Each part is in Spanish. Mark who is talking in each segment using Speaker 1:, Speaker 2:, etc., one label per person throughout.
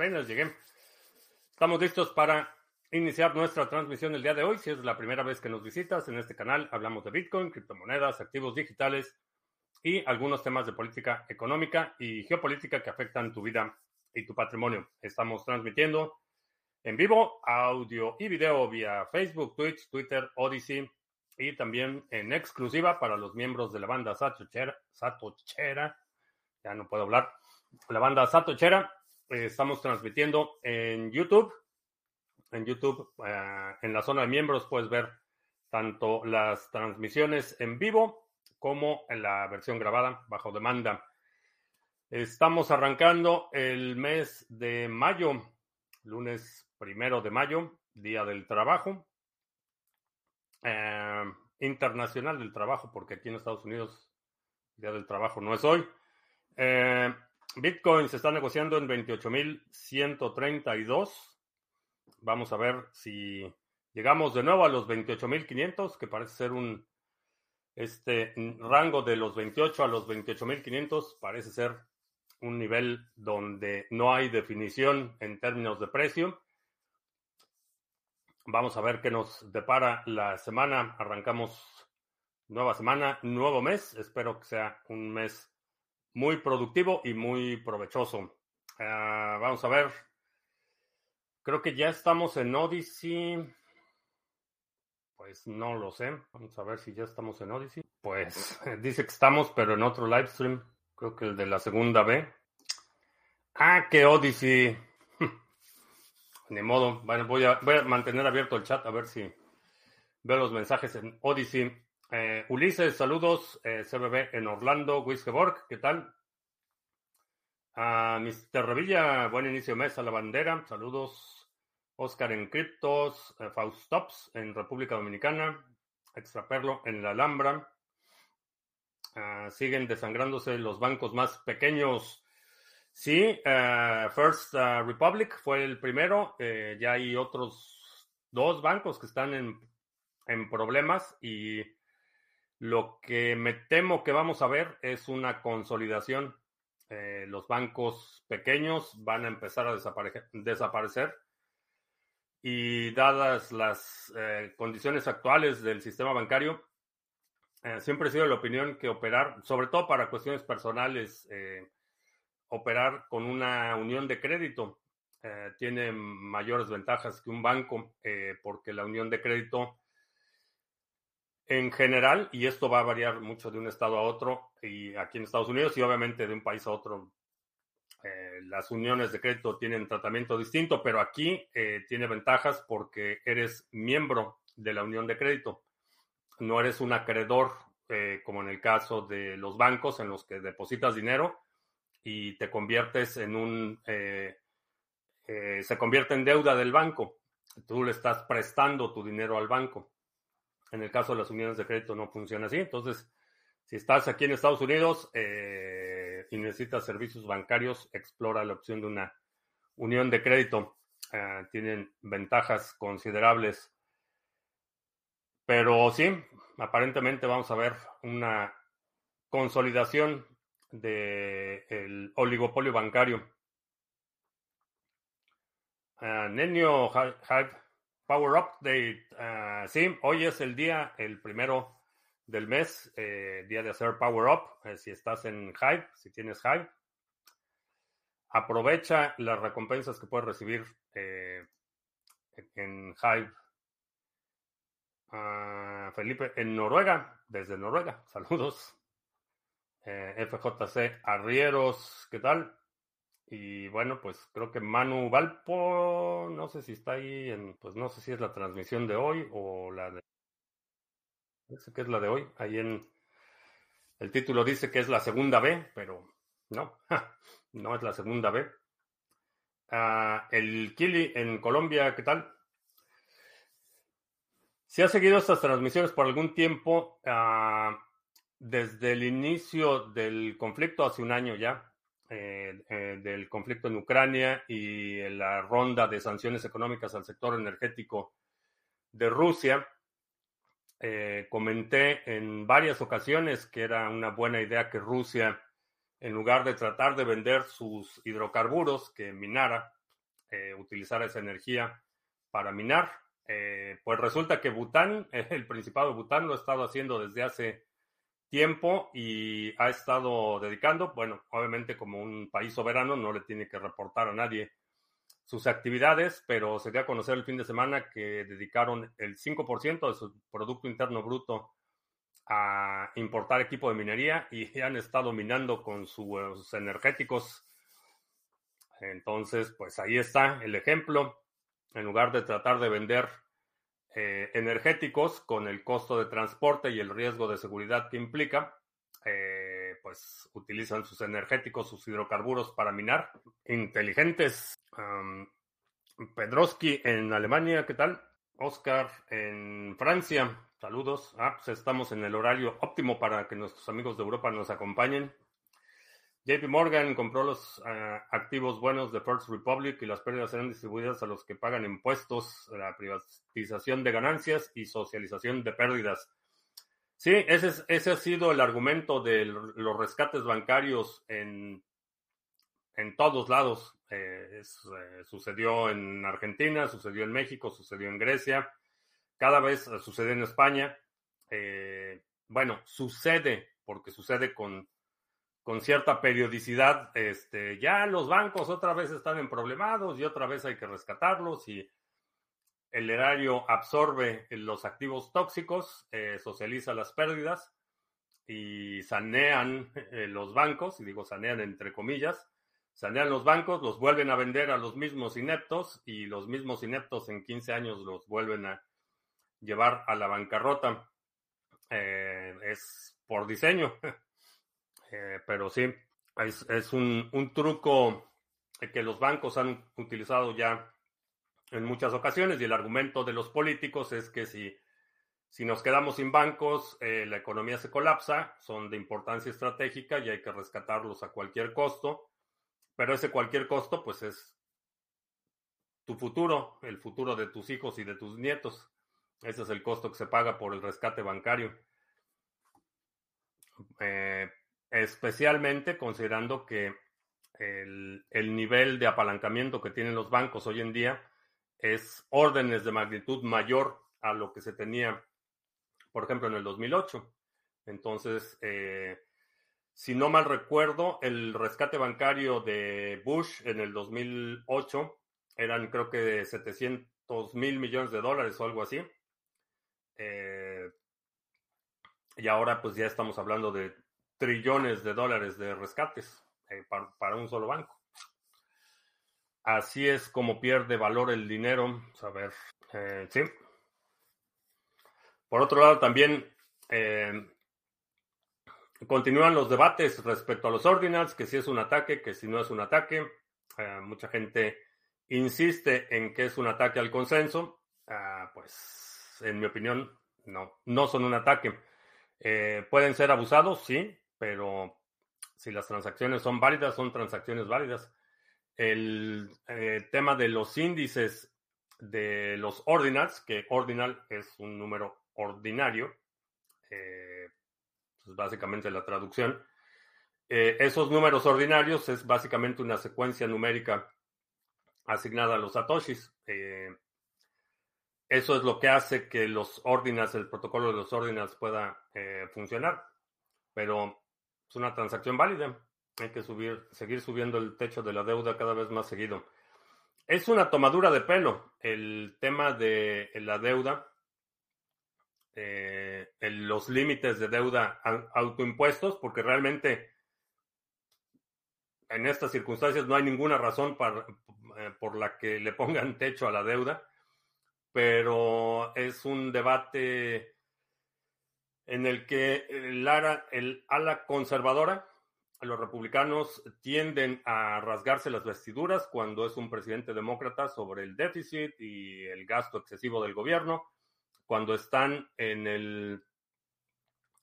Speaker 1: apenas llegué. Estamos listos para iniciar nuestra transmisión el día de hoy. Si es la primera vez que nos visitas en este canal, hablamos de Bitcoin, criptomonedas, activos digitales y algunos temas de política económica y geopolítica que afectan tu vida y tu patrimonio. Estamos transmitiendo en vivo audio y video vía Facebook, Twitch, Twitter, Odyssey y también en exclusiva para los miembros de la banda Satochera. Satochera ya no puedo hablar. La banda Satochera. Eh, estamos transmitiendo en YouTube. En YouTube, eh, en la zona de miembros, puedes ver tanto las transmisiones en vivo como en la versión grabada bajo demanda. Estamos arrancando el mes de mayo, lunes primero de mayo, Día del Trabajo. Eh, internacional del Trabajo, porque aquí en Estados Unidos Día del Trabajo no es hoy. Bitcoin se está negociando en 28.132. Vamos a ver si llegamos de nuevo a los 28.500, que parece ser un este rango de los 28 a los 28.500 parece ser un nivel donde no hay definición en términos de precio. Vamos a ver qué nos depara la semana. Arrancamos nueva semana, nuevo mes. Espero que sea un mes muy productivo y muy provechoso. Ah, vamos a ver. Creo que ya estamos en Odyssey. Pues no lo sé. Vamos a ver si ya estamos en Odyssey. Pues dice que estamos, pero en otro live stream. Creo que el de la segunda B. Ah, que Odyssey. Ni modo. Bueno, voy a, voy a mantener abierto el chat a ver si veo los mensajes en Odyssey. Eh, Ulises, saludos. Eh, CBB en Orlando, Wiskeborg, ¿qué tal? A Mr. Revilla, buen inicio de mes a la bandera. Saludos. Oscar en Criptos, eh, Faustops en República Dominicana, Extraperlo en la Alhambra. Ah, siguen desangrándose los bancos más pequeños. Sí, First ah, Republic fue el primero. ya hay otros dos bancos que están en, en problemas y lo que me temo que vamos a ver es una consolidación. Eh, los bancos pequeños van a empezar a desaparecer, y dadas las eh, condiciones actuales del sistema bancario, eh, siempre he sido de la opinión que operar, sobre todo para cuestiones personales, operar con una unión de crédito tiene mayores ventajas que un banco, porque la unión de crédito en general, y esto va a variar mucho de un estado a otro, y aquí en Estados Unidos, y obviamente de un país a otro, eh, las uniones de crédito tienen tratamiento distinto, pero aquí eh, tiene ventajas porque eres miembro de la unión de crédito. No eres un acreedor, eh, como en el caso de los bancos, en los que depositas dinero y te conviertes en un. se convierte en deuda del banco. Tú le estás prestando tu dinero al banco. En el caso de las uniones de crédito no funciona así. Entonces, si estás aquí en Estados Unidos eh, y necesitas servicios bancarios, explora la opción de una unión de crédito. Eh, tienen ventajas considerables. Pero sí, aparentemente vamos a ver una consolidación del oligopolio bancario. Uh, Nenio Hype Power Update. Uh, sí, hoy es el día, el primero del mes, eh, día de hacer Power Up. Eh, si estás en Hive, si tienes Hive, aprovecha las recompensas que puedes recibir eh, en Hive. Uh, Felipe, en Noruega, desde Noruega, saludos. FJC Arrieros, ¿qué tal? Y bueno, pues creo que Manu Valpo, no sé si está ahí, en, pues no sé si es la transmisión de hoy o la de... Parece que es la de hoy. Ahí en el título dice que es la segunda B, pero no, no es la segunda B. Ah, el Kili en Colombia, ¿qué tal? Si ha seguido estas transmisiones por algún tiempo, ah, desde el inicio del conflicto, hace un año ya, eh, eh, del conflicto en Ucrania y la ronda de sanciones económicas al sector energético de Rusia. Eh, comenté en varias ocasiones que era una buena idea que Rusia, en lugar de tratar de vender sus hidrocarburos que minara, utilizar esa energía para minar. pues resulta que Bután, el Principado de Bután, lo ha estado haciendo desde hace tiempo y ha estado dedicando, bueno, obviamente como un país soberano no le tiene que reportar a nadie sus actividades, pero se dio a conocer el fin de semana que dedicaron el 5% de su Producto Interno Bruto a importar equipo de minería y han estado minando con sus energéticos. Entonces, pues ahí está el ejemplo. En lugar de tratar de vender eh, energéticos con el costo de transporte y el riesgo de seguridad que implica, eh, pues utilizan sus energéticos, sus hidrocarburos para minar. Inteligentes. Pedroski en Alemania, ¿qué tal? Oscar en Francia, saludos. Ah, pues estamos en el horario óptimo para que nuestros amigos de Europa nos acompañen. JP Morgan compró los ah, activos buenos de First Republic y las pérdidas serán distribuidas a los que pagan impuestos, la privatización de ganancias y socialización de pérdidas. Sí, ese, ese ha sido el argumento de los rescates bancarios en, en todos lados. Eh, eh, sucedió en Argentina, sucedió en México, sucedió en Grecia, cada vez eh, sucede en España. bueno, sucede porque sucede con, con cierta periodicidad. Este, ya los bancos otra vez están en problemados y otra vez hay que rescatarlos y el erario absorbe los activos tóxicos, eh, socializa las pérdidas y sanean eh, los bancos, y digo sanean entre comillas, sanean los bancos, los vuelven a vender a los mismos ineptos y los mismos ineptos en 15 años los vuelven a llevar a la bancarrota. Eh, es por diseño, pero sí, es, es un, un truco que los bancos han utilizado ya en muchas ocasiones y el argumento de los políticos es que si, si nos quedamos sin bancos, eh, la economía se colapsa, son de importancia estratégica y hay que rescatarlos a cualquier costo, pero ese cualquier costo pues es tu futuro, el futuro de tus hijos y de tus nietos. Ese es el costo que se paga por el rescate bancario. Eh, especialmente considerando que el, el, nivel de apalancamiento que tienen los bancos hoy en día es órdenes de magnitud mayor a lo que se tenía, por ejemplo, en el 2008. Entonces, eh, si no mal recuerdo, el rescate bancario de Bush en el 2008 eran creo que de 700 mil millones de dólares o algo así. Eh, y ahora pues ya estamos hablando de trillones de dólares de rescates eh, para un solo banco. Así es como pierde valor el dinero. A ver, eh, sí. Por otro lado, también eh, continúan los debates respecto a los ordinals, que si es un ataque, que si no es un ataque. Mucha gente insiste en que es un ataque al consenso. Ah, pues, en mi opinión, no, no son un ataque. pueden ser abusados, sí, pero si las transacciones son válidas, son transacciones válidas el eh, tema de los índices de los ordinals, que ordinal es un número ordinario, eh, es básicamente la traducción. Eh, esos números ordinarios es básicamente una secuencia numérica asignada a los satoshis. eso es lo que hace que los ordinals, el protocolo de los ordinals pueda funcionar, pero es una transacción válida. Hay que subir, seguir subiendo el techo de la deuda cada vez más seguido. Es una tomadura de pelo el tema de la deuda, eh, los límites de deuda autoimpuestos, porque realmente en estas circunstancias no hay ninguna razón para, eh, por la que le pongan techo a la deuda, pero es un debate en el que el el ala conservadora los republicanos tienden a rasgarse las vestiduras cuando es un presidente demócrata sobre el déficit y el gasto excesivo del gobierno. Cuando están en el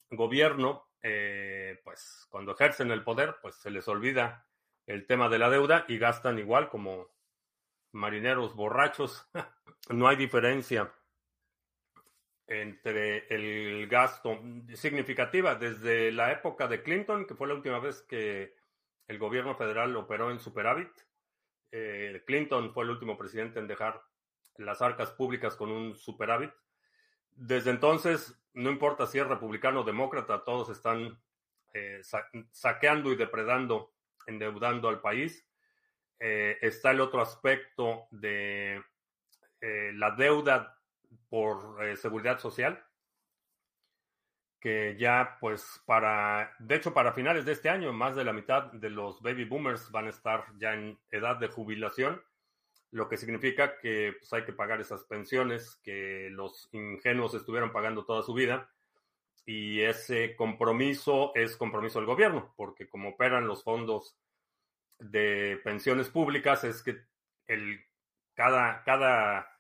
Speaker 1: gobierno, eh, pues cuando ejercen el poder, pues se les olvida el tema de la deuda y gastan igual como marineros borrachos. no hay diferencia entre el gasto significativa desde la época de Clinton, que fue la última vez que el gobierno federal operó en superávit, Eh, Clinton fue el último presidente en dejar las arcas públicas con un superávit. Desde entonces, no importa si es republicano o demócrata, todos están eh, saqueando y depredando, endeudando al país. Eh, está el otro aspecto de la deuda por seguridad social que ya pues para, de hecho para finales de este año, más de la mitad de los baby boomers van a estar ya en edad de jubilación, lo que significa que pues, hay que pagar esas pensiones que los ingenuos estuvieron pagando toda su vida. Y ese compromiso es compromiso del gobierno, porque como operan los fondos de pensiones públicas, es que el, cada, cada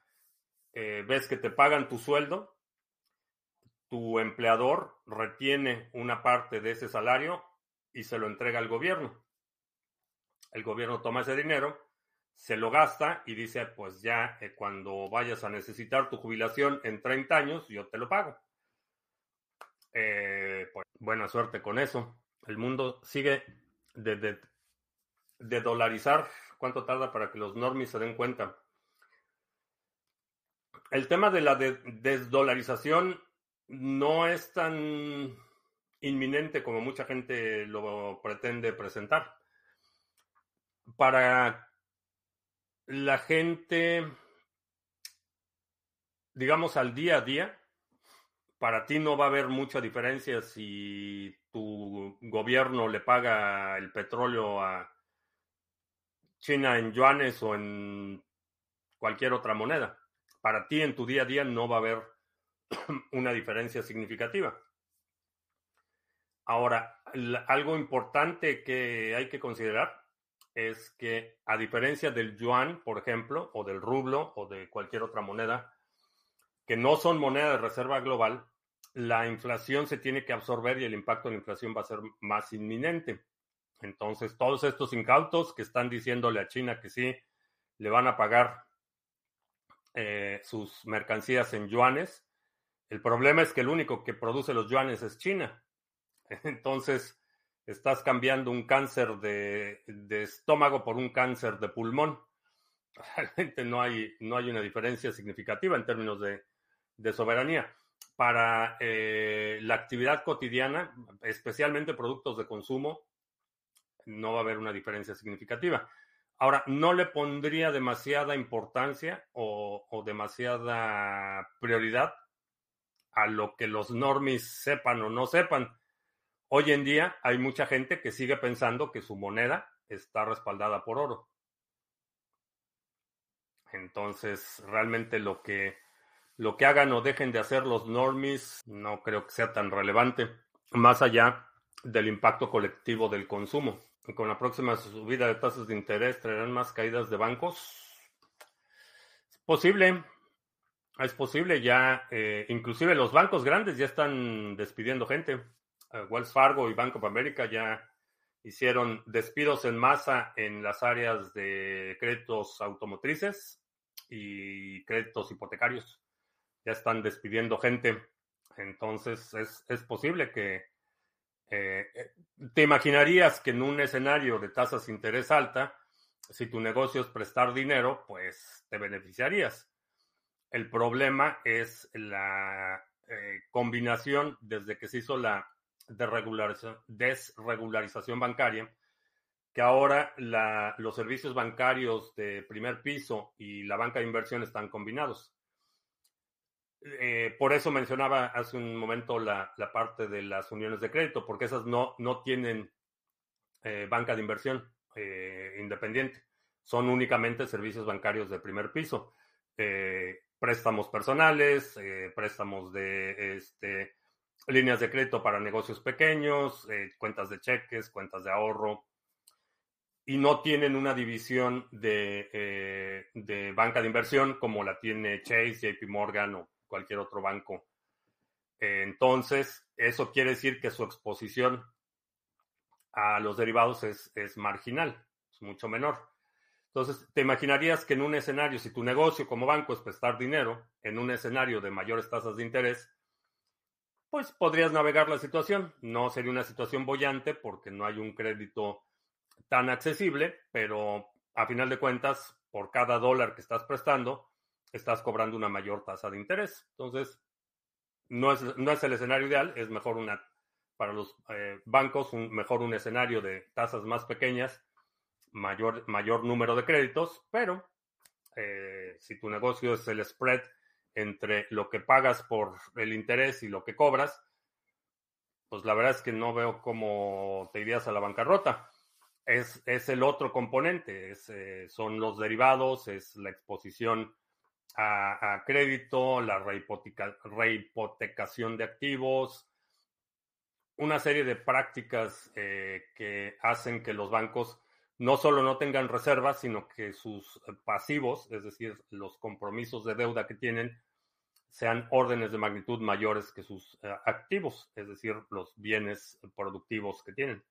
Speaker 1: eh, vez que te pagan tu sueldo, tu empleador retiene una parte de ese salario y se lo entrega al gobierno. El gobierno toma ese dinero, se lo gasta y dice, pues ya eh, cuando vayas a necesitar tu jubilación en 30 años, yo te lo pago. Eh, pues buena suerte con eso. El mundo sigue de, de, dolarizar. ¿Cuánto tarda para que los normies se den cuenta? El tema de la desdolarización no es tan inminente como mucha gente lo pretende presentar. Para la gente, digamos, al día a día, para ti no va a haber mucha diferencia si tu gobierno le paga el petróleo a China en yuanes o en cualquier otra moneda. Para ti en tu día a día no va a haber una diferencia significativa. Ahora, algo importante que hay que considerar es que a diferencia del yuan, por ejemplo, o del rublo o de cualquier otra moneda, que no son moneda de reserva global, la inflación se tiene que absorber y el impacto de la inflación va a ser más inminente. Entonces, todos estos incautos que están diciéndole a China que sí le van a pagar eh, sus mercancías en yuanes, el problema es que el único que produce los yuanes es China. Entonces, estás cambiando un cáncer de, estómago por un cáncer de pulmón. Realmente no hay, no hay una diferencia significativa en términos de, soberanía. Para eh, la actividad cotidiana, especialmente productos de consumo, no va a haber una diferencia significativa. Ahora, no le pondría demasiada importancia o demasiada prioridad a lo que los normis sepan o no sepan. Hoy en día hay mucha gente que sigue pensando que su moneda está respaldada por oro. Entonces, realmente lo que lo que hagan o dejen de hacer los normis no creo que sea tan relevante, más allá del impacto colectivo del consumo. Con la próxima subida de tasas de interés traerán más caídas de bancos. Es posible, es posible, ya, eh, inclusive los bancos grandes ya están despidiendo gente. Eh, Wells Fargo y Bank of America ya hicieron despidos en masa en las áreas de créditos automotrices y créditos hipotecarios. Ya están despidiendo gente. Entonces es, es posible que eh, te imaginarías que en un escenario de tasas de interés alta, si tu negocio es prestar dinero, pues te beneficiarías el problema es la eh, combinación desde que se hizo la desregularización bancaria, que ahora los servicios bancarios de primer piso y la banca de inversión están combinados. Eh, por eso mencionaba hace un momento la, parte de las uniones de crédito, porque esas no, no tienen eh, banca de inversión independiente, son únicamente servicios bancarios de primer piso préstamos personales, eh, préstamos de este, líneas de crédito para negocios pequeños, eh, cuentas de cheques, cuentas de ahorro, y no tienen una división de, eh, de banca de inversión como la tiene Chase, JP Morgan o cualquier otro banco. entonces, eso quiere decir que su exposición a los derivados es, marginal, es mucho menor. Entonces, te imaginarías que en un escenario, si tu negocio como banco es prestar dinero, en un escenario de mayores tasas de interés, pues podrías navegar la situación. No sería una situación bollante porque no hay un crédito tan accesible, pero a final de cuentas, por cada dólar que estás prestando, estás cobrando una mayor tasa de interés. Entonces, no es, no es el escenario ideal, es mejor una, para los eh, bancos, un, mejor un escenario de tasas más pequeñas, mayor, mayor número de créditos, pero eh, si tu negocio es el spread entre lo que pagas por el interés y lo que cobras, pues la verdad es que no veo cómo te irías a la bancarrota. Es, es el otro componente, eh, son los derivados, es la exposición a, crédito, la rehipotecación de activos, una serie de prácticas eh, que hacen que los bancos no solo no tengan reservas, sino que sus pasivos, es decir, los compromisos de deuda que tienen, sean órdenes de magnitud mayores que sus eh, activos, es decir, los bienes productivos que tienen.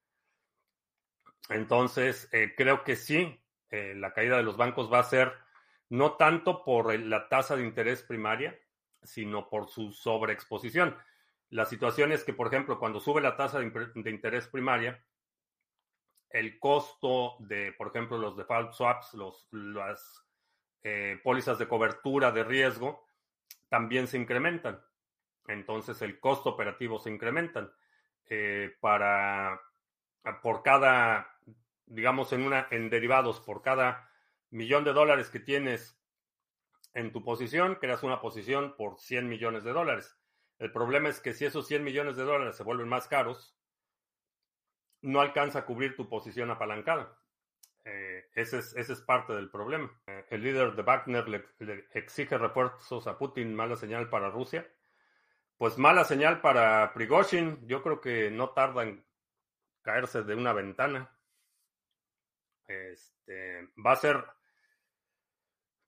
Speaker 1: Entonces, eh, creo que sí, eh, la caída de los bancos va a ser no tanto por la tasa de interés primaria, sino por su sobreexposición. La situación es que, por ejemplo, cuando sube la tasa de, interés primaria, el costo de, por ejemplo, los default swaps, los, las pólizas de cobertura de riesgo, también se incrementan. Entonces el costo operativo se incrementan. Eh, para por cada, digamos, en una, en derivados, por cada millón de dólares que tienes en tu posición, creas una posición por 100 millones de dólares. El problema es que si esos 100 millones de dólares se vuelven más caros, no alcanza a cubrir tu posición apalancada. Eh, ese, es, ese, es, parte del problema. Eh, el líder de Wagner le, exige refuerzos a Putin, mala señal para Rusia. Pues mala señal para Prigozhin. Yo creo que no tarda en caerse de una ventana. Este, va a ser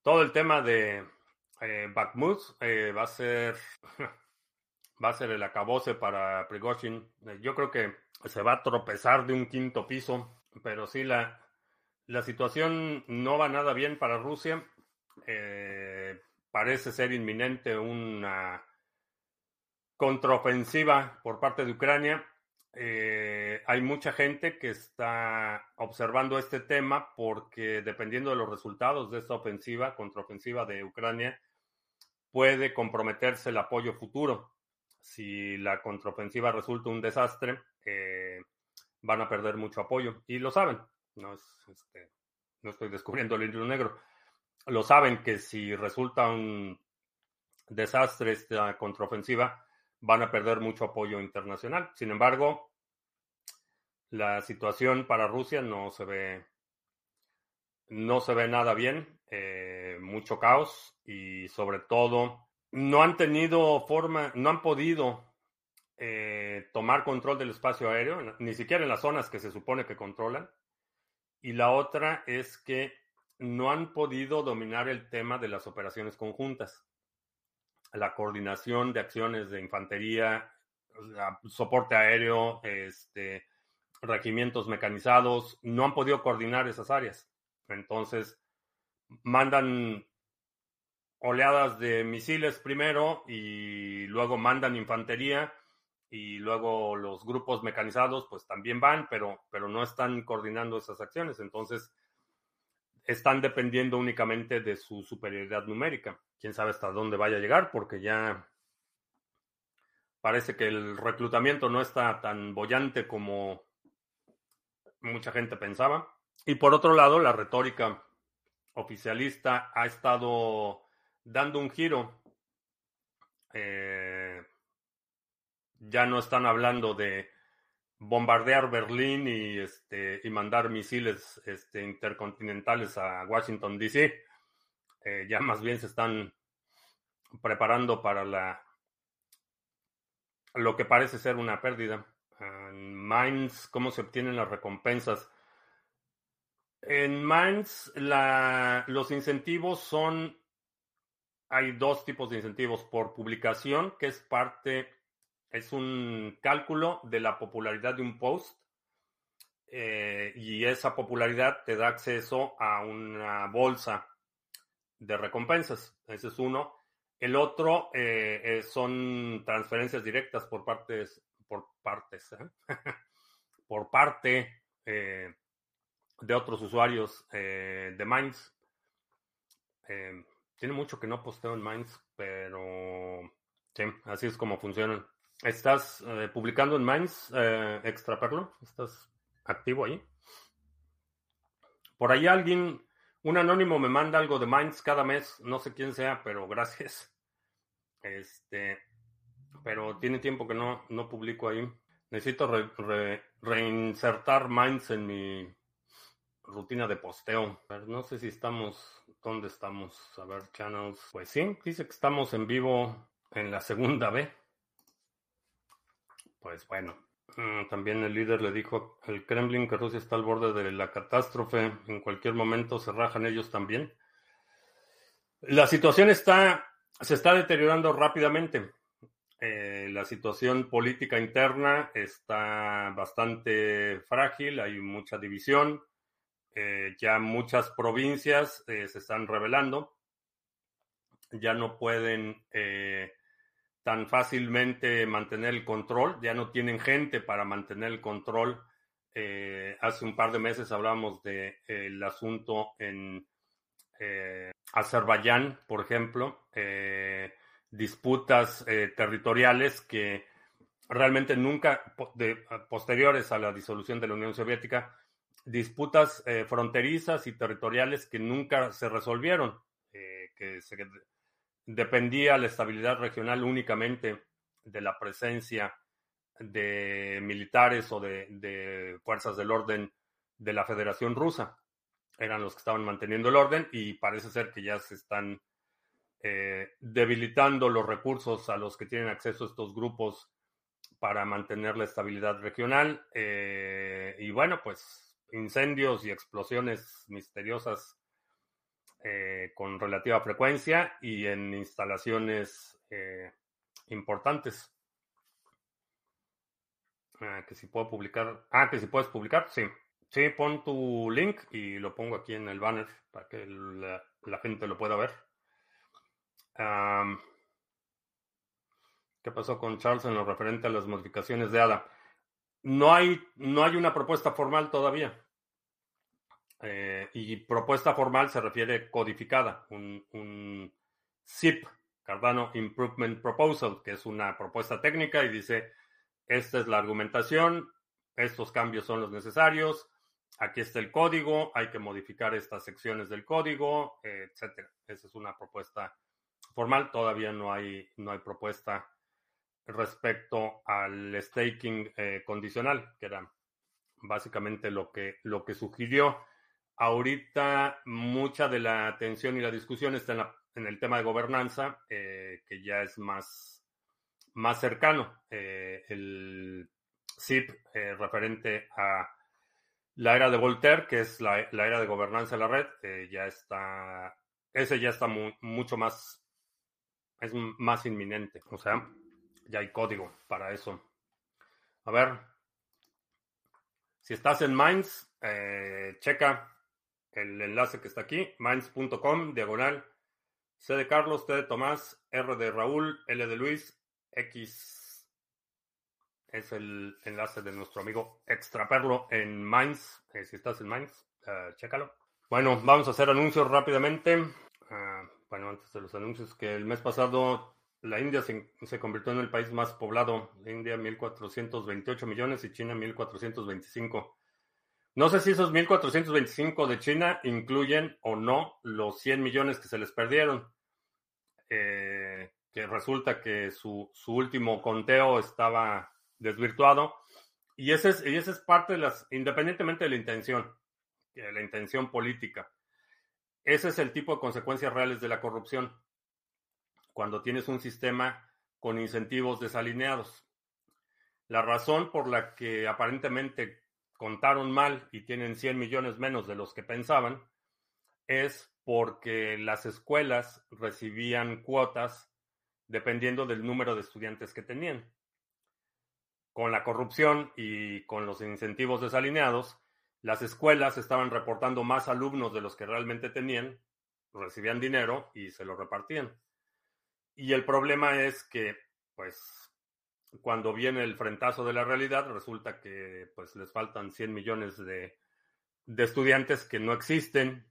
Speaker 1: todo el tema de eh, Bakhmut, eh, va a ser va a ser el acabose para Prigozhin. yo creo que se va a tropezar de un quinto piso, pero sí la la situación no va nada bien para Rusia. Eh, parece ser inminente una contraofensiva por parte de Ucrania. Eh, hay mucha gente que está observando este tema porque dependiendo de los resultados de esta ofensiva, contraofensiva de Ucrania, puede comprometerse el apoyo futuro. Si la contraofensiva resulta un desastre, eh, van a perder mucho apoyo y lo saben. No, este, estoy descubriendo el libro negro. Lo saben que si resulta un desastre esta contraofensiva, van a perder mucho apoyo internacional. Sin embargo, la situación para Rusia no se ve no se ve nada bien, eh, mucho caos y sobre todo no han tenido forma, no han podido eh, tomar control del espacio aéreo, ni siquiera en las zonas que se supone que controlan. Y la otra es que no han podido dominar el tema de las operaciones conjuntas. La coordinación de acciones de infantería, soporte aéreo, este, regimientos mecanizados, no han podido coordinar esas áreas. Entonces, mandan oleadas de misiles primero y luego mandan infantería y luego los grupos mecanizados pues también van, pero, pero no están coordinando esas acciones. Entonces, están dependiendo únicamente de su superioridad numérica. Quién sabe hasta dónde vaya a llegar, porque ya parece que el reclutamiento no está tan bollante como mucha gente pensaba. Y por otro lado, la retórica oficialista ha estado dando un giro. Eh, ya no están hablando de bombardear Berlín y, este, y mandar misiles este, intercontinentales a Washington, D.C. Eh, ya más bien se están preparando para la lo que parece ser una pérdida. En Mines, ¿cómo se obtienen las recompensas? En Mines, la, los incentivos son, hay dos tipos de incentivos por publicación, que es parte es un cálculo de la popularidad de un post eh, y esa popularidad te da acceso a una bolsa de recompensas. Ese es uno. El otro eh, son transferencias directas por partes, por partes, ¿eh? por parte de otros usuarios eh, de Minds. Eh, tiene mucho que no posteo en Minds, pero sí, así es como funcionan. ¿Estás eh, publicando en Minds, Extra Perlo? ¿Estás activo ahí? Por ahí alguien, un anónimo me manda algo de Minds cada mes, no sé quién sea, pero gracias. Este, pero tiene tiempo que no, no publico ahí. Necesito reinsertar Minds en mi rutina de posteo. no sé si estamos, ¿dónde estamos? A ver, channels. Pues sí, dice que estamos en vivo en la segunda B. Pues bueno. Mm, también el líder le dijo al Kremlin que Rusia está al borde de la catástrofe. En cualquier momento se rajan ellos también. La situación está, se está deteriorando rápidamente. Eh, la situación política interna está bastante frágil, hay mucha división. Eh, ya muchas provincias eh, se están revelando, ya no pueden tan fácilmente mantener el control, ya no tienen gente para mantener el control. hace un par de meses hablamos del asunto en Azerbaiyán, por ejemplo, disputas territoriales que realmente nunca, posteriores a la disolución de la Unión Soviética, disputas eh, fronterizas y territoriales que nunca se resolvieron, eh, que se, dependía la estabilidad regional únicamente de la presencia de militares o de, fuerzas del orden de la Federación Rusa. Eran los que estaban manteniendo el orden y parece ser que ya se están eh, debilitando los recursos a los que tienen acceso estos grupos para mantener la estabilidad regional. y bueno, pues incendios y explosiones misteriosas eh, con relativa frecuencia y en instalaciones eh, importantes. Ah, que si puedo publicar. Ah, que si puedes publicar, sí. Sí, pon tu link y lo pongo aquí en el banner para que la, gente lo pueda ver. ¿Qué pasó con Charles en lo referente a las modificaciones de ADA? No hay, no hay una propuesta formal todavía. Eh, y propuesta formal se refiere codificada, un, un ZIP, Cardano Improvement Proposal, que es una propuesta técnica y dice, esta es la argumentación, estos cambios son los necesarios, aquí está el código, hay que modificar estas secciones del código, etcétera. Esa es una propuesta formal, todavía no hay, no hay propuesta respecto al staking eh, condicional, que era básicamente lo que, lo que sugirió. Ahorita mucha de la atención y la discusión está en, el tema de gobernanza, eh, que ya es más, más cercano. Eh, el CIP referente a la era de Voltaire, que es la, era de gobernanza de la red, ya está, ese ya está mucho más, es más inminente. O sea, ya hay código para eso. A ver, si estás en Minds, eh, checa el enlace que está aquí, minds.com, diagonal, C de Carlos, T de Tomás, R de Raúl, L de Luis, X es el enlace de nuestro amigo Extraperlo en Minds. Eh, si estás en Minds, uh, chécalo. Bueno, vamos a hacer anuncios rápidamente. Ah, bueno, antes de los anuncios, que el mes pasado la India se, convirtió en el país más poblado. La India 1.428 millones y China 1.425. No sé si esos 1.425 de China incluyen o no los 100 millones que se les perdieron. Eh, que resulta que su, último conteo estaba desvirtuado. Y ese, es, y ese es parte de las, independientemente de la intención, de la intención política. Ese es el tipo de consecuencias reales de la corrupción cuando tienes un sistema con incentivos desalineados. La razón por la que aparentemente contaron mal y tienen 100 millones menos de los que pensaban es porque las escuelas recibían cuotas dependiendo del número de estudiantes que tenían. Con la corrupción y con los incentivos desalineados, las escuelas estaban reportando más alumnos de los que realmente tenían, recibían dinero y se lo repartían. Y el problema es que, pues, cuando viene el frentazo de la realidad, resulta que pues les faltan 100 millones de de estudiantes que no existen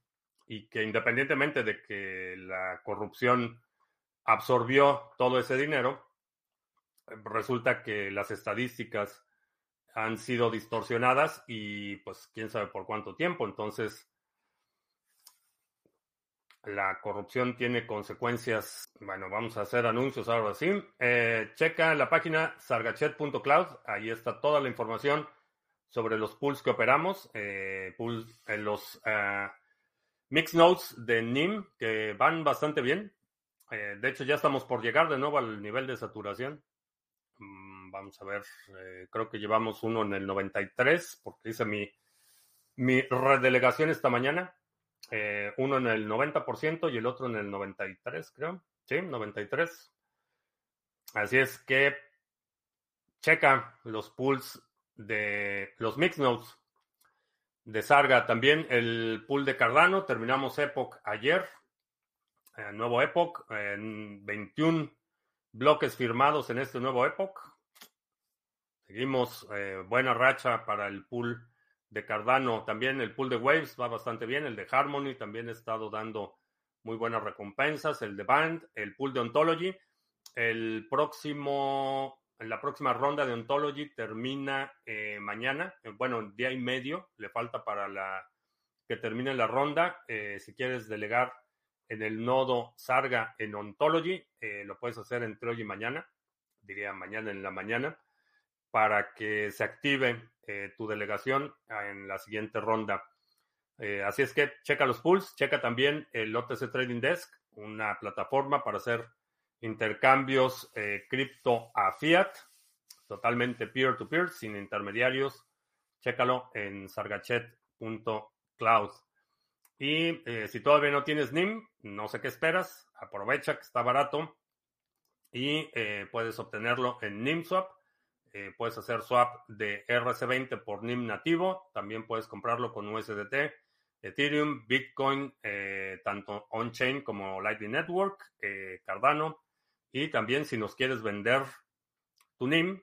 Speaker 1: y que independientemente de que la corrupción absorbió todo ese dinero, resulta que las estadísticas han sido distorsionadas y pues quién sabe por cuánto tiempo. Entonces, la corrupción tiene consecuencias. Bueno, vamos a hacer anuncios ahora sí. Eh, checa la página sargachet.cloud. Ahí está toda la información sobre los pools que operamos. Eh, pools, en los uh, mix nodes de NIM que van bastante bien. Eh, de hecho, ya estamos por llegar de nuevo al nivel de saturación. Mm, vamos a ver, eh, creo que llevamos uno en el 93, porque hice mi, mi redelegación esta mañana. Eh, uno en el 90% y el otro en el 93, creo. Sí, 93. Así es que checa los pools de los mix nodes de Sarga. También el pool de Cardano. Terminamos Epoch ayer. Eh, nuevo Epoch. En 21 bloques firmados en este nuevo Epoch. Seguimos eh, buena racha para el pool de Cardano. También el pool de Waves va bastante bien. El de Harmony también ha estado dando muy buenas recompensas. El de Band, el pool de Ontology. El próximo, la próxima ronda de Ontology termina eh, mañana. Eh, bueno, día y medio le falta para la que termine la ronda. Si quieres delegar en el nodo Sarga en Ontology, lo puedes hacer entre hoy y mañana. Diría mañana en la mañana para que se active eh, tu delegación en la siguiente ronda. Eh, así es que checa los pools, checa también el OTC Trading Desk, una plataforma para hacer intercambios eh, cripto a fiat, totalmente peer-to-peer, sin intermediarios. Chécalo en sargachet.cloud. Y si todavía no tienes NIM, no sé qué esperas, aprovecha que está barato y puedes obtenerlo en NIMSwap eh, puedes hacer swap de RC20 por NIM nativo. También puedes comprarlo con USDT, Ethereum, Bitcoin, eh, tanto on-chain como Lightning Network, eh, Cardano. Y también si nos quieres vender tu NIM,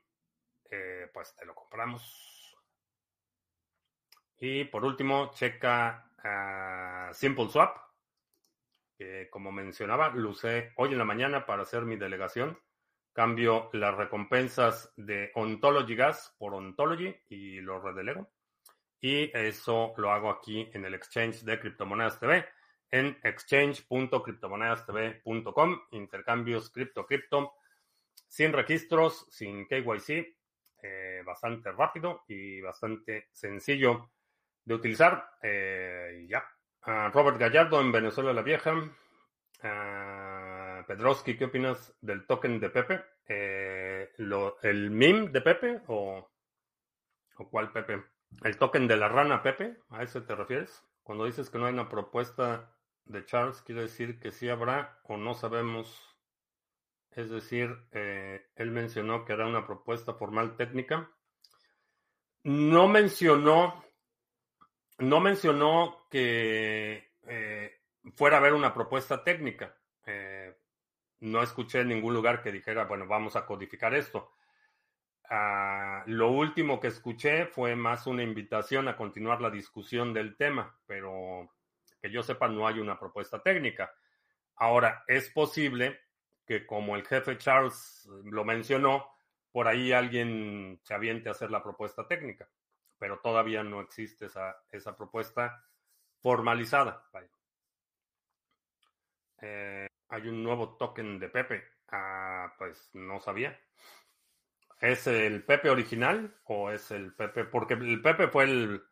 Speaker 1: pues te lo compramos. Y por último, checa Simple Swap, como mencionaba, lo usé hoy en la mañana para hacer mi delegación. Cambio las recompensas de Ontology Gas por Ontology y lo redelego. Y eso lo hago aquí en el exchange de Criptomonedas TV, en exchange.criptomonedastv.com. Intercambios cripto cripto, sin registros, sin KYC, eh, bastante rápido y bastante sencillo de utilizar. Eh, ya. Ah, Robert Gallardo en Venezuela la Vieja. Ah, Pedroski, ¿qué opinas del token de Pepe? Eh, ¿El meme de Pepe o, o cuál Pepe? ¿El token de la rana Pepe? ¿A eso te refieres? Cuando dices que no hay una propuesta de Charles, quiere decir que sí habrá o no sabemos. Es decir, eh, él mencionó que era una propuesta formal técnica. No mencionó, no mencionó que eh, fuera a haber una propuesta técnica no escuché en ningún lugar que dijera, bueno, vamos a codificar esto. Ah, lo último que escuché fue más una invitación a continuar la discusión del tema, pero que yo sepa no hay una propuesta técnica. Ahora, es posible que como el jefe Charles lo mencionó, por ahí alguien se aviente a hacer la propuesta técnica, pero todavía no existe esa, esa propuesta formalizada. Hay un nuevo token de Pepe. Ah, pues no sabía. ¿Es el Pepe original o es el Pepe? Porque el Pepe fue el,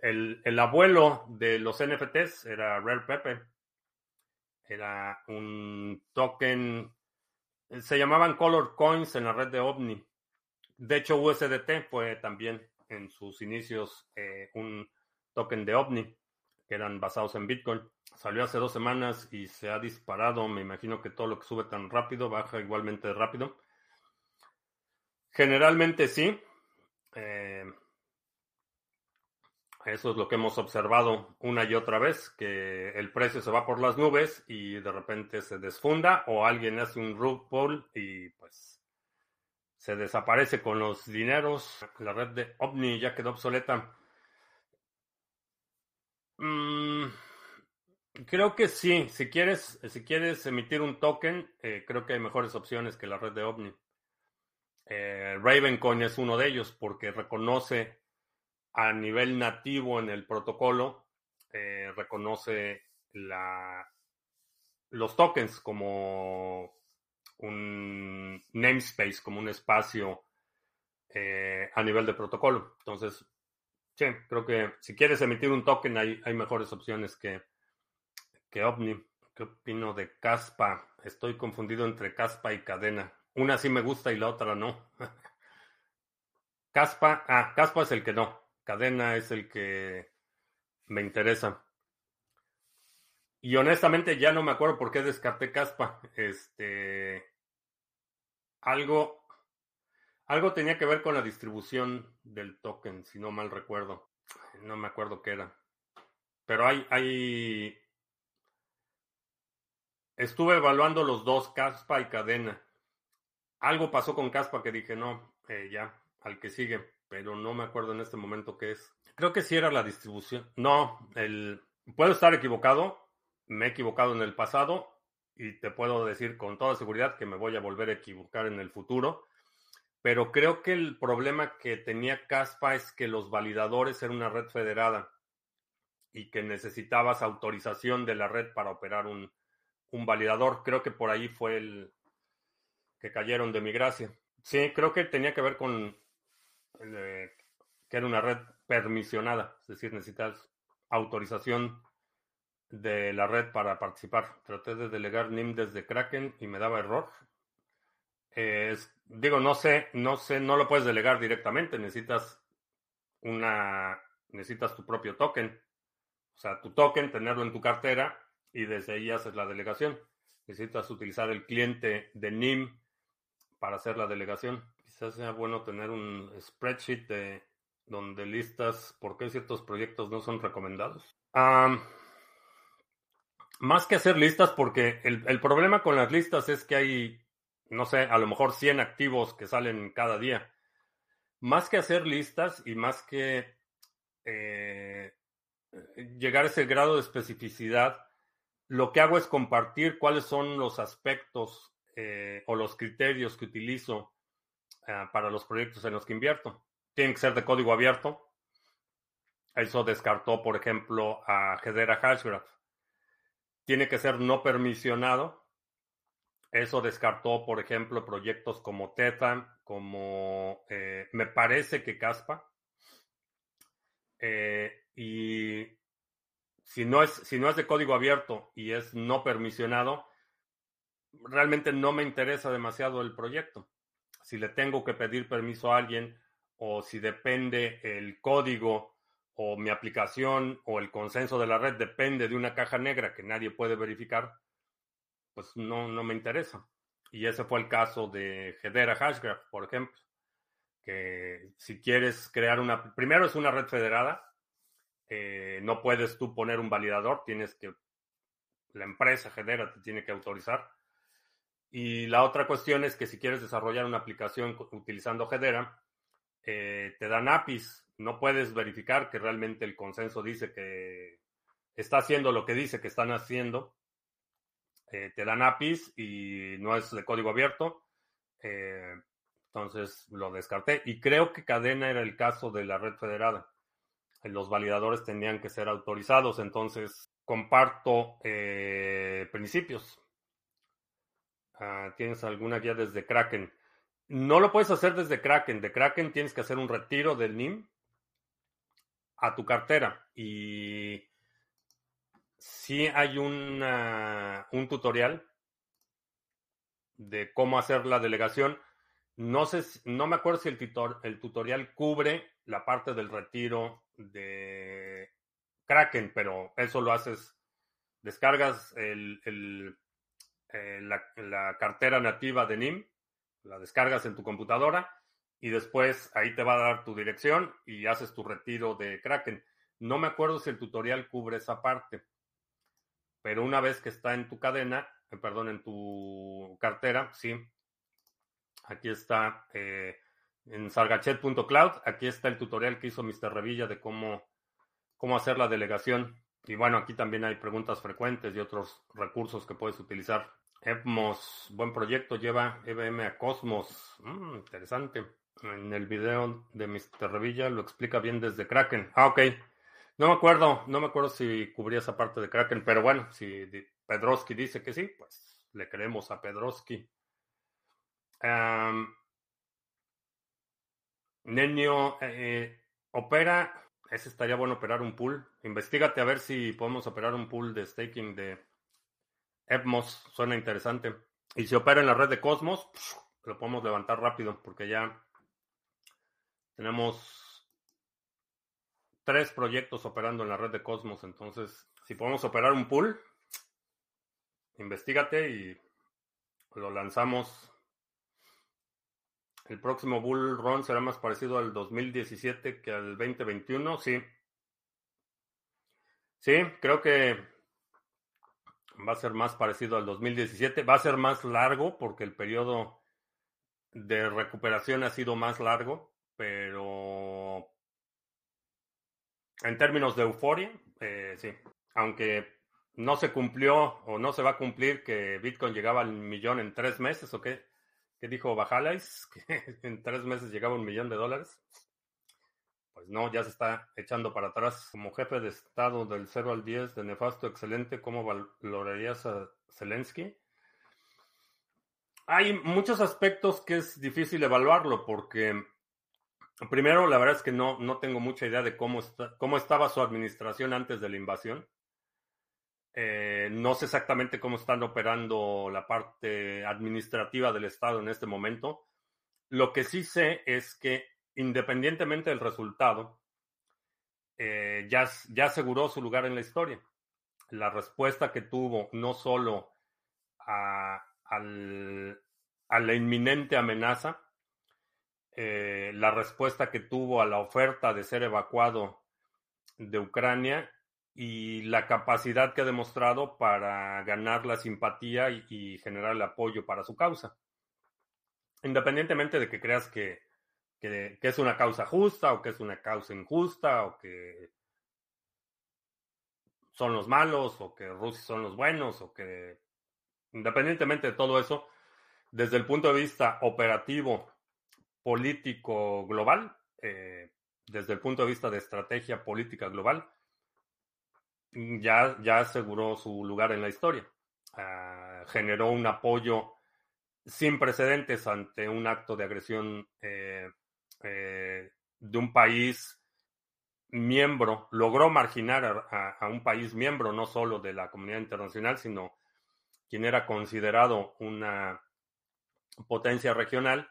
Speaker 1: el, abuelo de los NFTs, era Rare Pepe. Era un token, se llamaban Color Coins en la red de OVNI. De hecho, USDT fue también en sus inicios eh, un token de OVNI que eran basados en Bitcoin. Salió hace dos semanas y se ha disparado. Me imagino que todo lo que sube tan rápido baja igualmente rápido. Generalmente sí. Eh, eso es lo que hemos observado una y otra vez, que el precio se va por las nubes y de repente se desfunda o alguien hace un rug pull y pues se desaparece con los dineros. La red de OVNI ya quedó obsoleta. Mm, creo que sí. Si quieres, si quieres emitir un token, eh, creo que hay mejores opciones que la red de OVNI. Eh, Ravencoin es uno de ellos porque reconoce a nivel nativo en el protocolo, eh, reconoce la, los tokens como un namespace, como un espacio eh, a nivel de protocolo. Entonces, sí, creo que si quieres emitir un token hay, mejores opciones que, que OVNI. ¿Qué opino de Caspa? Estoy confundido entre Caspa y cadena. Una sí me gusta y la otra no. Caspa, ah, Caspa es el que no. Cadena es el que me interesa. Y honestamente ya no me acuerdo por qué descarté Caspa. Este. Algo. Algo tenía que ver con la distribución del token, si no mal recuerdo. No me acuerdo qué era. Pero hay, hay. Estuve evaluando los dos, Caspa y Cadena. Algo pasó con Caspa que dije, no, eh, ya, al que sigue. Pero no me acuerdo en este momento qué es. Creo que sí era la distribución. No, el. Puedo estar equivocado, me he equivocado en el pasado y te puedo decir con toda seguridad que me voy a volver a equivocar en el futuro. Pero creo que el problema que tenía Caspa es que los validadores eran una red federada y que necesitabas autorización de la red para operar un, validador. Creo que por ahí fue el que cayeron de mi gracia. Sí, creo que tenía que ver con eh, que era una red permisionada, es decir, necesitas autorización de la red para participar. Traté de delegar NIM desde Kraken y me daba error. Digo, no sé, no sé, no lo puedes delegar directamente. Necesitas una, necesitas tu propio token. O sea, tu token, tenerlo en tu cartera y desde ahí haces la delegación. Necesitas utilizar el cliente de NIM para hacer la delegación. Quizás sea bueno tener un spreadsheet de donde listas por qué ciertos proyectos no son recomendados. Más que hacer listas, porque el, problema con las listas es que hay, no sé, a lo mejor 100 activos que salen cada día. Más que hacer listas y más que eh, llegar a ese grado de especificidad, lo que hago es compartir cuáles son los aspectos eh, o los criterios que utilizo eh, para los proyectos en los que invierto. Tienen que ser de código abierto. Eso descartó, por ejemplo, a Hedera Hashgraph tiene que ser no permisionado. Eso descartó, por ejemplo, proyectos como Teta, como eh, me parece que Caspa. Eh, y si no, es, si no es de código abierto y es no permisionado, realmente no me interesa demasiado el proyecto. Si le tengo que pedir permiso a alguien o si depende el código o mi aplicación o el consenso de la red depende de una caja negra que nadie puede verificar, pues no, no me interesa. Y ese fue el caso de Hedera Hashgraph, por ejemplo, que si quieres crear una, primero es una red federada, eh, no puedes tú poner un validador, tienes que, la empresa Hedera te tiene que autorizar. Y la otra cuestión es que si quieres desarrollar una aplicación utilizando Hedera, eh, te dan APIs no puedes verificar que realmente el consenso dice que está haciendo lo que dice que están haciendo. Eh, te dan APIs y no es de código abierto. Eh, entonces lo descarté. Y creo que cadena era el caso de la red federada. Los validadores tenían que ser autorizados. Entonces comparto eh, principios. Ah, ¿Tienes alguna guía desde Kraken? No lo puedes hacer desde Kraken. De Kraken tienes que hacer un retiro del NIM a tu cartera. Y si hay un tutorial de cómo hacer la delegación. No sé, no me acuerdo si el, el tutorial cubre la parte del retiro de Kraken, pero eso lo haces, descargas el, eh, la, cartera nativa de NIM, la descargas en tu computadora y después ahí te va a dar tu dirección y haces tu retiro de Kraken. No me acuerdo si el tutorial cubre esa parte, pero una vez que está en tu cadena, eh, perdón, en tu cartera, sí. Aquí está eh, en sargachet.cloud. Aquí está el tutorial que hizo Mr. Revilla de cómo, cómo hacer la delegación. Y bueno, aquí también hay preguntas frecuentes y otros recursos que puedes utilizar. Evmos, buen proyecto, lleva EVM a Cosmos. Mm, interesante. En el video de Mr. Revilla lo explica bien desde Kraken. Ah, ok. No me acuerdo, no me acuerdo si cubría esa parte de Kraken, pero bueno, si Pedrosky dice que sí, pues le creemos a Pedrosky. Um, Nenio, eh, opera, ese estaría bueno operar un pool. Investígate a ver si podemos operar un pool de staking de Evmos, suena interesante. Y si opera en la red de Cosmos, lo podemos levantar rápido porque ya tenemos tres proyectos operando en la red de Cosmos. Entonces, si podemos operar un pool, investigate y lo lanzamos. El próximo Bull Run será más parecido al 2017 que al 2021. Sí. Sí, creo que va a ser más parecido al 2017. Va a ser más largo porque el periodo de recuperación ha sido más largo, pero en términos de euforia, eh, sí. Aunque no se cumplió o no se va a cumplir que Bitcoin llegaba al millón en tres meses, ¿o qué? ¿Qué dijo Bajalais? Que en tres meses llegaba un millón de dólares. Pues no, ya se está echando para atrás. Como jefe de Estado del 0 al 10, de nefasto, excelente, ¿cómo valorarías a Zelensky? Hay muchos aspectos que es difícil evaluarlo porque Primero, la verdad es que no, no tengo mucha idea de cómo, cómo estaba su administración antes de la invasión. Eh, no sé exactamente cómo están operando la parte administrativa del Estado en este momento. Lo que sí sé es que independientemente del resultado, eh, ya, ya aseguró su lugar en la historia. La respuesta que tuvo no solo a, a la inminente amenaza, eh, la respuesta que tuvo a la oferta de ser evacuado de Ucrania y la capacidad que ha demostrado para ganar la simpatía y, generar el apoyo para su causa. Independientemente de que creas que, que, es una causa justa o que es una causa injusta o que son los malos o que Rusia son los buenos o que independientemente de todo eso, desde el punto de vista operativo político global, eh, desde el punto de vista de estrategia política global, ya, ya aseguró su lugar en la historia. Ah, generó un apoyo sin precedentes ante un acto de agresión eh, eh, de un país miembro, logró marginar a, un país miembro no solo de la comunidad internacional, sino quien era considerado una potencia regional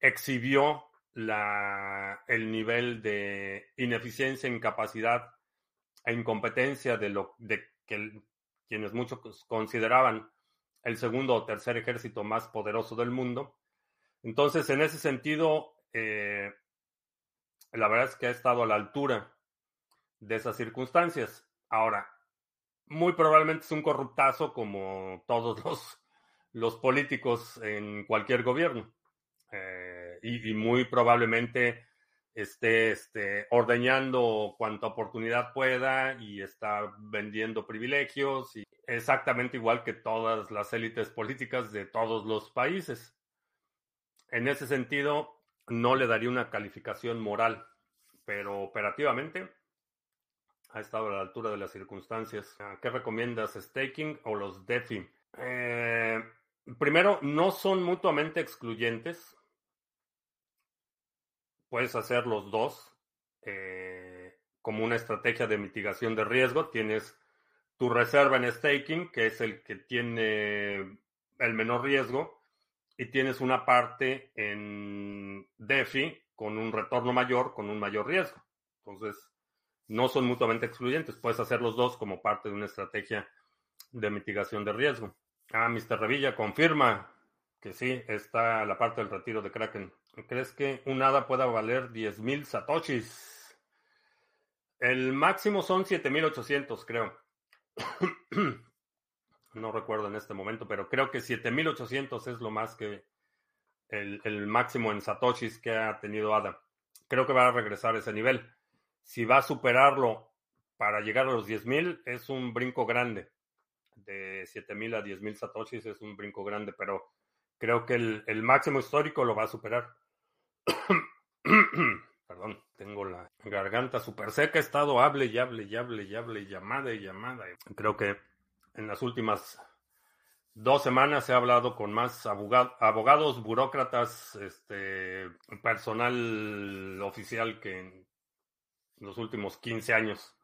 Speaker 1: exhibió la, el nivel de ineficiencia, incapacidad e incompetencia de lo de que quienes muchos consideraban el segundo o tercer ejército más poderoso del mundo. Entonces, en ese sentido, eh, la verdad es que ha estado a la altura de esas circunstancias. Ahora, muy probablemente es un corruptazo como todos los, los políticos en cualquier gobierno. Eh, y, muy probablemente esté este, ordeñando cuanta oportunidad pueda y está vendiendo privilegios, y exactamente igual que todas las élites políticas de todos los países. En ese sentido, no le daría una calificación moral, pero operativamente ha estado a la altura de las circunstancias. ¿Qué recomiendas, staking o los DeFi? Eh, primero, no son mutuamente excluyentes puedes hacer los dos eh, como una estrategia de mitigación de riesgo. Tienes tu reserva en staking, que es el que tiene el menor riesgo, y tienes una parte en DeFi con un retorno mayor, con un mayor riesgo. Entonces, no son mutuamente excluyentes. Puedes hacer los dos como parte de una estrategia de mitigación de riesgo. Ah, Mr. Revilla confirma que sí, está la parte del retiro de Kraken. ¿Crees que un ADA pueda valer 10.000 satoshis? El máximo son 7.800, creo. no recuerdo en este momento, pero creo que 7.800 es lo más que el, máximo en satoshis que ha tenido ADA. Creo que va a regresar a ese nivel. Si va a superarlo para llegar a los 10.000 es un brinco grande. De 7.000 a 10.000 satoshis es un brinco grande, pero creo que el, máximo histórico lo va a superar. Perdón, tengo la garganta súper seca. He estado hable y hable y hable y hable llamada y llamada. Creo que en las últimas dos semanas he hablado con más abogados, burócratas, este, personal oficial que en los últimos 15 años.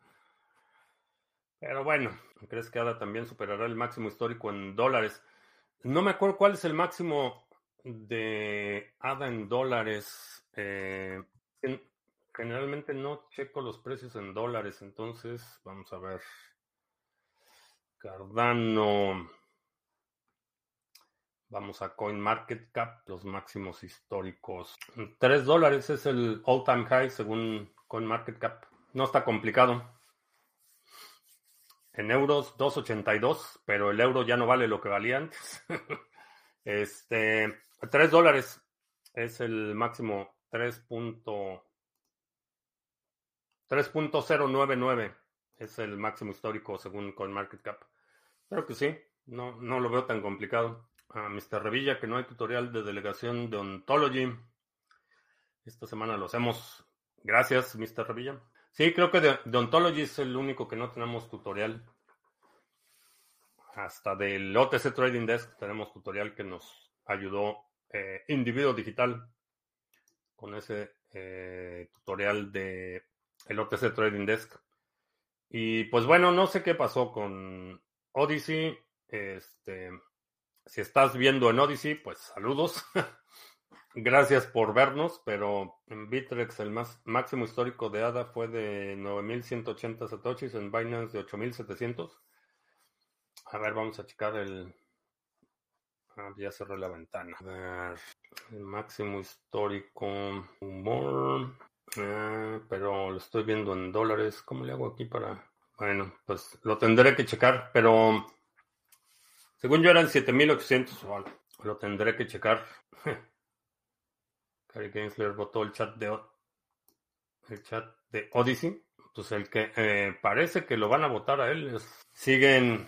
Speaker 1: Pero bueno, ¿crees que ADA también superará el máximo histórico en dólares? No me acuerdo cuál es el máximo de ADA en dólares. Eh, generalmente no checo los precios en dólares, entonces vamos a ver. Cardano. Vamos a CoinMarketCap, los máximos históricos. 3 dólares es el all-time high según CoinMarketCap. No está complicado. En euros 2.82, pero el euro ya no vale lo que valía antes. este, 3 dólares es el máximo 3.099 es el máximo histórico según CoinMarketCap. Creo que sí, no, no lo veo tan complicado. A Mr. Revilla que no hay tutorial de delegación de Ontology. Esta semana lo hacemos. Gracias, Mr. Revilla. Sí, creo que de, Ontology es el único que no tenemos tutorial. Hasta del OTC Trading Desk tenemos tutorial que nos ayudó eh, Individuo Digital con ese eh, tutorial de el OTC Trading Desk. Y pues bueno, no sé qué pasó con Odyssey. Este, si estás viendo en Odyssey, pues saludos. Gracias por vernos, pero en Bitrex el más, máximo histórico de ADA fue de 9.180 satoshis, en Binance de 8.700. A ver, vamos a checar el... Ah, ya cerré la ventana. A ver, el máximo histórico humor. Ah, pero lo estoy viendo en dólares. ¿Cómo le hago aquí para...? Bueno, pues lo tendré que checar, pero... Según yo eran 7800 o algo. Lo tendré que checar. Gary Gensler votó el chat de el chat de Odyssey. Pues el que eh, parece que lo van a votar a él. siguen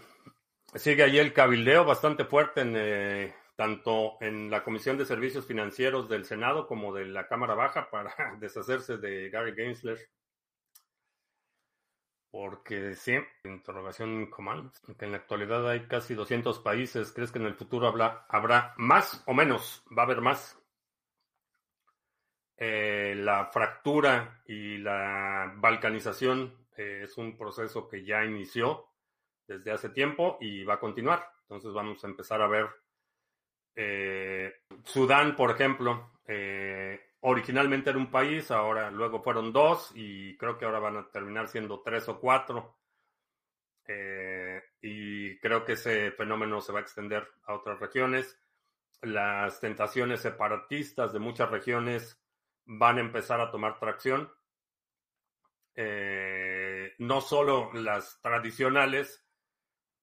Speaker 1: sigue ahí el cabildeo bastante fuerte en eh, tanto en la Comisión de Servicios Financieros del Senado como de la Cámara Baja para deshacerse de Gary Gensler. Porque sí, interrogación común, que en la actualidad hay casi 200 países. ¿Crees que en el futuro habrá más o menos? ¿Va a haber más? Eh, la fractura y la balcanización eh, es un proceso que ya inició desde hace tiempo y va a continuar. Entonces vamos a empezar a ver eh, Sudán, por ejemplo, originalmente era un país, ahora luego fueron dos y creo que ahora van a terminar siendo tres o cuatro. Y creo que ese fenómeno se va a extender a otras regiones. Las tentaciones separatistas de muchas regiones van a empezar a tomar tracción. no solo las tradicionales,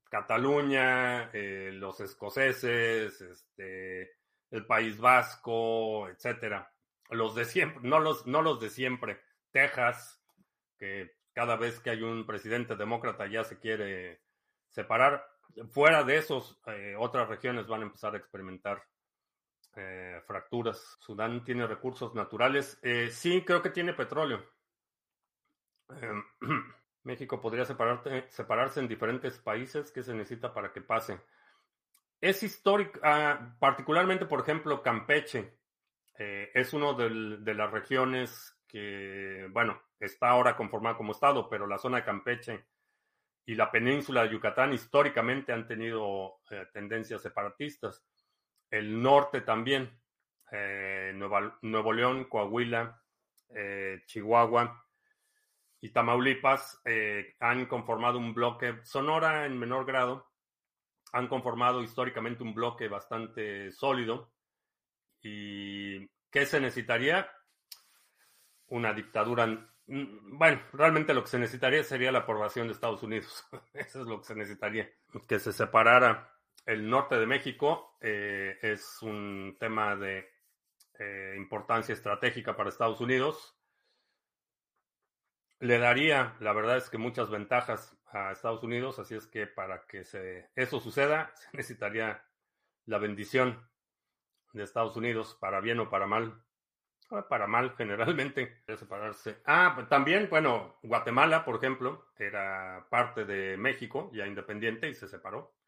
Speaker 1: Cataluña, eh, los escoceses, este, el País Vasco, etcétera. Los de siempre, no los, no los de siempre. Texas, que cada vez que hay un presidente demócrata ya se quiere separar. Fuera de esos, eh, otras regiones van a empezar a experimentar eh, fracturas. Sudán tiene recursos naturales. sí, creo que tiene petróleo. Em, México podría separarse en diferentes países. ¿Qué se necesita para que pase? Es histórico, ah, particularmente, por ejemplo, Campeche. Eh, es uno de las regiones que, bueno, está ahora conformada como Estado, pero la zona de Campeche y la península de Yucatán históricamente han tenido eh, tendencias separatistas. El norte también, eh, Nuevo León, Coahuila, Chihuahua, y Tamaulipas eh, han conformado un bloque, Sonora en menor grado, han conformado históricamente un bloque bastante sólido. ¿Y qué se necesitaría? Una dictadura. Bueno, realmente lo que se necesitaría sería la aprobación de Estados Unidos. Eso es lo que se necesitaría. Que se separara el norte de México eh, es un tema de eh, importancia estratégica para Estados Unidos le daría, la verdad es que muchas ventajas a Estados Unidos, así es que para que eso suceda, se necesitaría la bendición de Estados Unidos, para bien o para mal. Ah, para mal, generalmente, separarse. Ah, pues también, bueno, Guatemala, por ejemplo, era parte de México, ya independiente, y se separó.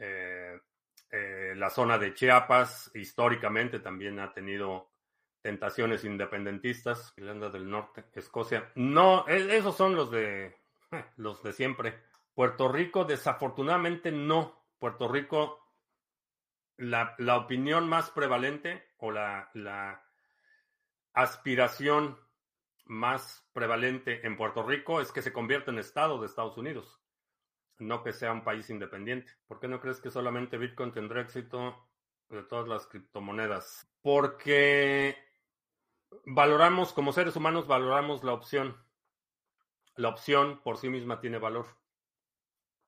Speaker 1: Eh, eh, la zona de Chiapas, históricamente, también ha tenido tentaciones independentistas. Irlanda del Norte, Escocia. No, e, esos son los de, los de siempre. Puerto Rico, desafortunadamente, no. Puerto Rico, la, la opinión más prevalente o la, la aspiración más prevalente en Puerto Rico es que se convierta en Estado de Estados Unidos, no que sea un país independiente. ¿Por qué no crees que solamente Bitcoin tendrá éxito de todas las criptomonedas? Porque valoramos, como seres humanos, valoramos la opción. La opción por sí misma tiene valor.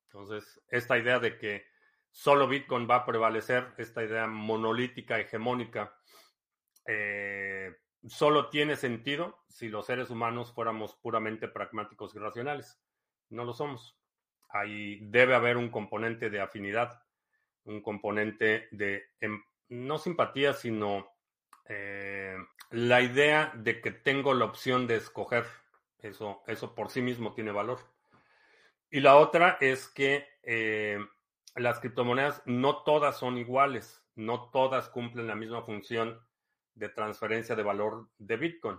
Speaker 1: Entonces, esta idea de que solo Bitcoin va a prevalecer, esta idea monolítica, hegemónica, eh, solo tiene sentido si los seres humanos fuéramos puramente pragmáticos y racionales. No lo somos. Ahí debe haber un componente de afinidad, un componente de, em, no simpatía, sino eh, la idea de que tengo la opción de escoger. Eso, eso por sí mismo tiene valor. Y la otra es que eh, las criptomonedas no todas son iguales, no todas cumplen la misma función de transferencia de valor de Bitcoin.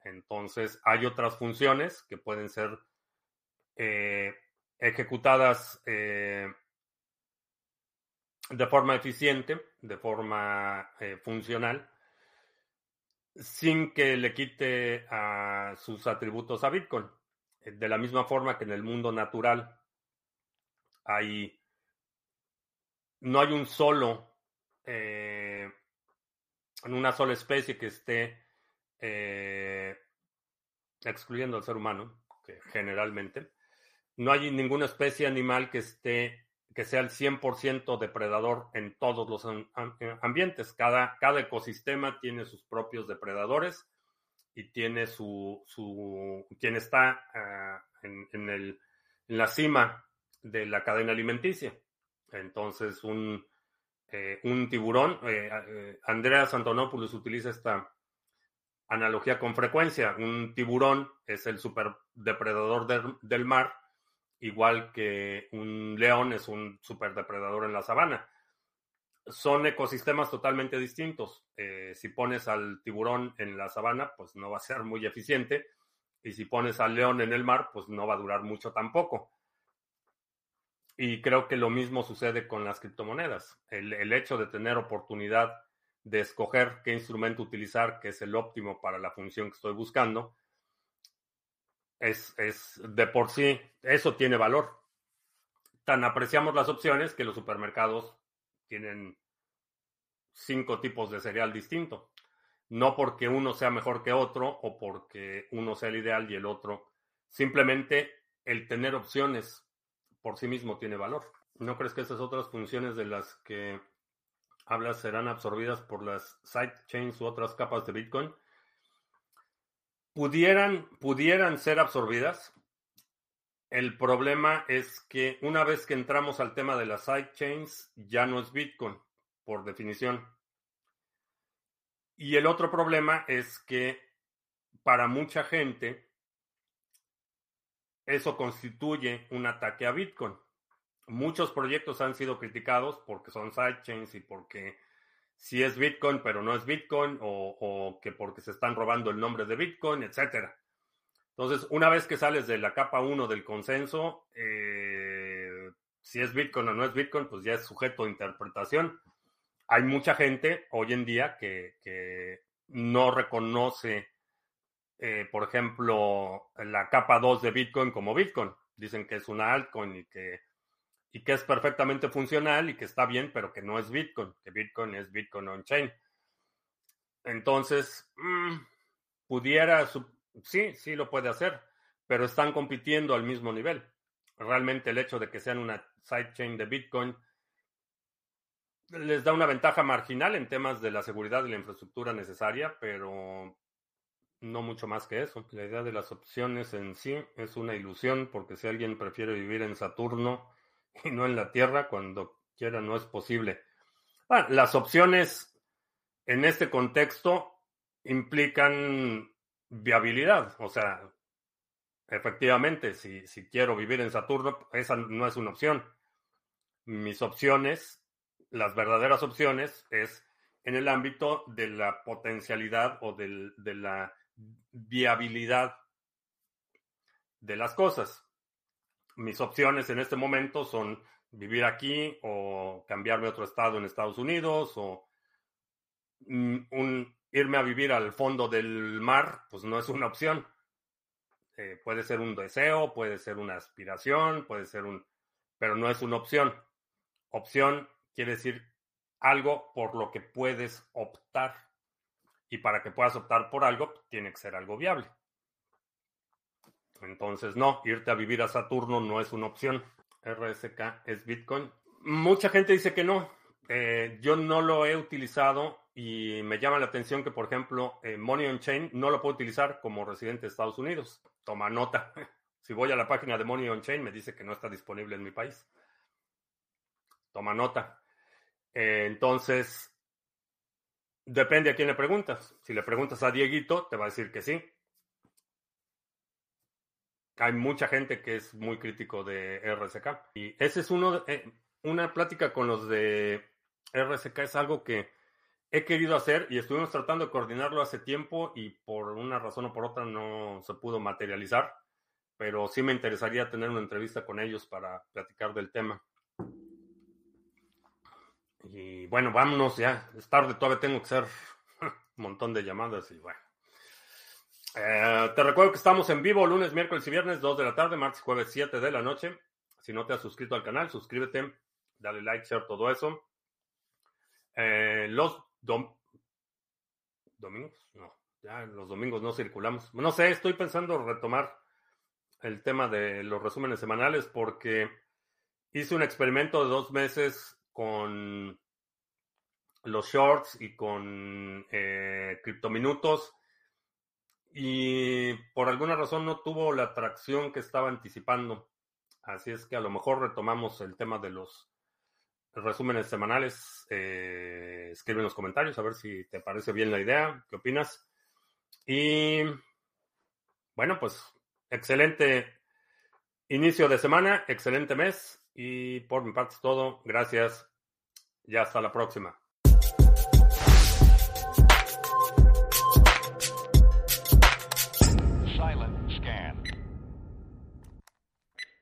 Speaker 1: Entonces, hay otras funciones que pueden ser eh, ejecutadas eh, de forma eficiente, de forma eh, funcional, sin que le quite a sus atributos a Bitcoin. De la misma forma que en el mundo natural hay, no hay un solo una sola especie que esté eh, excluyendo al ser humano, que generalmente, no hay ninguna especie animal que esté que sea el 100% depredador en todos los eh, ambientes. Cada, cada ecosistema tiene sus propios depredadores y tiene su, su quien está ah, en, en, el, en la cima de la cadena alimenticia. Entonces, un, eh, un tiburón. Eh, eh, Andrea Santonopoulos utiliza esta analogía con frecuencia. Un tiburón es el superdepredador del, del mar, igual que un león es un superdepredador en la sabana. Son ecosistemas totalmente distintos. si pones al tiburón en la sabana, pues no va a ser muy eficiente. Y si pones al león en el mar, pues no va a durar mucho tampoco. Y creo que lo mismo sucede con las criptomonedas. El, hecho de tener oportunidad de escoger qué instrumento utilizar, que es el óptimo para la función que estoy buscando, es, es de por sí, eso tiene valor. Tan apreciamos las opciones que los supermercados tienen cinco tipos de cereal distinto. No porque uno sea mejor que otro o porque uno sea el ideal y el otro. Simplemente el tener opciones por sí mismo tiene valor. ¿No crees que esas otras funciones de las que hablas serán absorbidas por las sidechains u otras capas de Bitcoin? Pudieran, pudieran ser absorbidas. El problema es que una vez que entramos al tema de las sidechains, ya no es Bitcoin, por definición. Y el otro problema es que para mucha gente eso constituye un ataque a Bitcoin. Muchos proyectos han sido criticados porque son sidechains y porque si es Bitcoin pero no es Bitcoin o, que porque se están robando el nombre de Bitcoin, etc. Entonces, una vez que sales de la capa 1 del consenso, eh, si es Bitcoin o no es Bitcoin, pues ya es sujeto a interpretación. Hay mucha gente hoy en día que, que no reconoce eh, por ejemplo, la capa 2 de Bitcoin como Bitcoin. Dicen que es una altcoin y que, y que es perfectamente funcional y que está bien, pero que no es Bitcoin, que Bitcoin es Bitcoin on-chain. Entonces, mm, pudiera, sí, sí lo puede hacer, pero están compitiendo al mismo nivel. Realmente el hecho de que sean una sidechain de Bitcoin les da una ventaja marginal en temas de la seguridad y la infraestructura necesaria, pero No mucho más que eso. La idea de las opciones en sí es una ilusión porque si alguien prefiere vivir en Saturno y no en la Tierra, cuando quiera no es posible. Ah, las opciones en este contexto implican viabilidad. O sea, efectivamente, si, si quiero vivir en Saturno, esa no es una opción. Mis opciones, las verdaderas opciones, es en el ámbito de la potencialidad o del, de la viabilidad de las cosas. Mis opciones en este momento son vivir aquí o cambiarme a otro estado en Estados Unidos o mm, un, irme a vivir al fondo del mar, pues no es una opción. Eh, puede ser un deseo, puede ser una aspiración, puede ser un... pero no es una opción. Opción quiere decir algo por lo que puedes optar. Y para que puedas optar por algo, tiene que ser algo viable. Entonces, no, irte a vivir a Saturno no es una opción. RSK es Bitcoin. Mucha gente dice que no. Eh, yo no lo he utilizado y me llama la atención que, por ejemplo, eh, Money on Chain no lo puedo utilizar como residente de Estados Unidos. Toma nota. Si voy a la página de Money on Chain, me dice que no está disponible en mi país. Toma nota. Eh, entonces, depende a quién le preguntas. Si le preguntas a Dieguito, te va a decir que sí. Hay mucha gente que es muy crítico de RSK. Y ese es uno de, una plática con los de RSK es algo que he querido hacer y estuvimos tratando de coordinarlo hace tiempo y por una razón o por otra no se pudo materializar, pero sí me interesaría tener una entrevista con ellos para platicar del tema. Y bueno, vámonos ya, es tarde, todavía tengo que hacer un montón de llamadas y bueno. Eh, te recuerdo que estamos en vivo lunes, miércoles y viernes, 2 de la tarde, martes, jueves, 7 de la noche. Si no te has suscrito al canal, suscríbete, dale like, share, todo eso. Eh, los domingos, no, ya los domingos no circulamos. No sé, estoy pensando retomar el tema de los resúmenes semanales porque hice un experimento de dos meses con los shorts y con eh, criptominutos y por alguna razón no tuvo la atracción que estaba anticipando. Así es que a lo mejor retomamos el tema de los resúmenes semanales. Eh, escribe en los comentarios a ver si te parece bien la idea, qué opinas. Y bueno, pues excelente inicio de semana, excelente mes y por mi parte es todo. Gracias y hasta la próxima.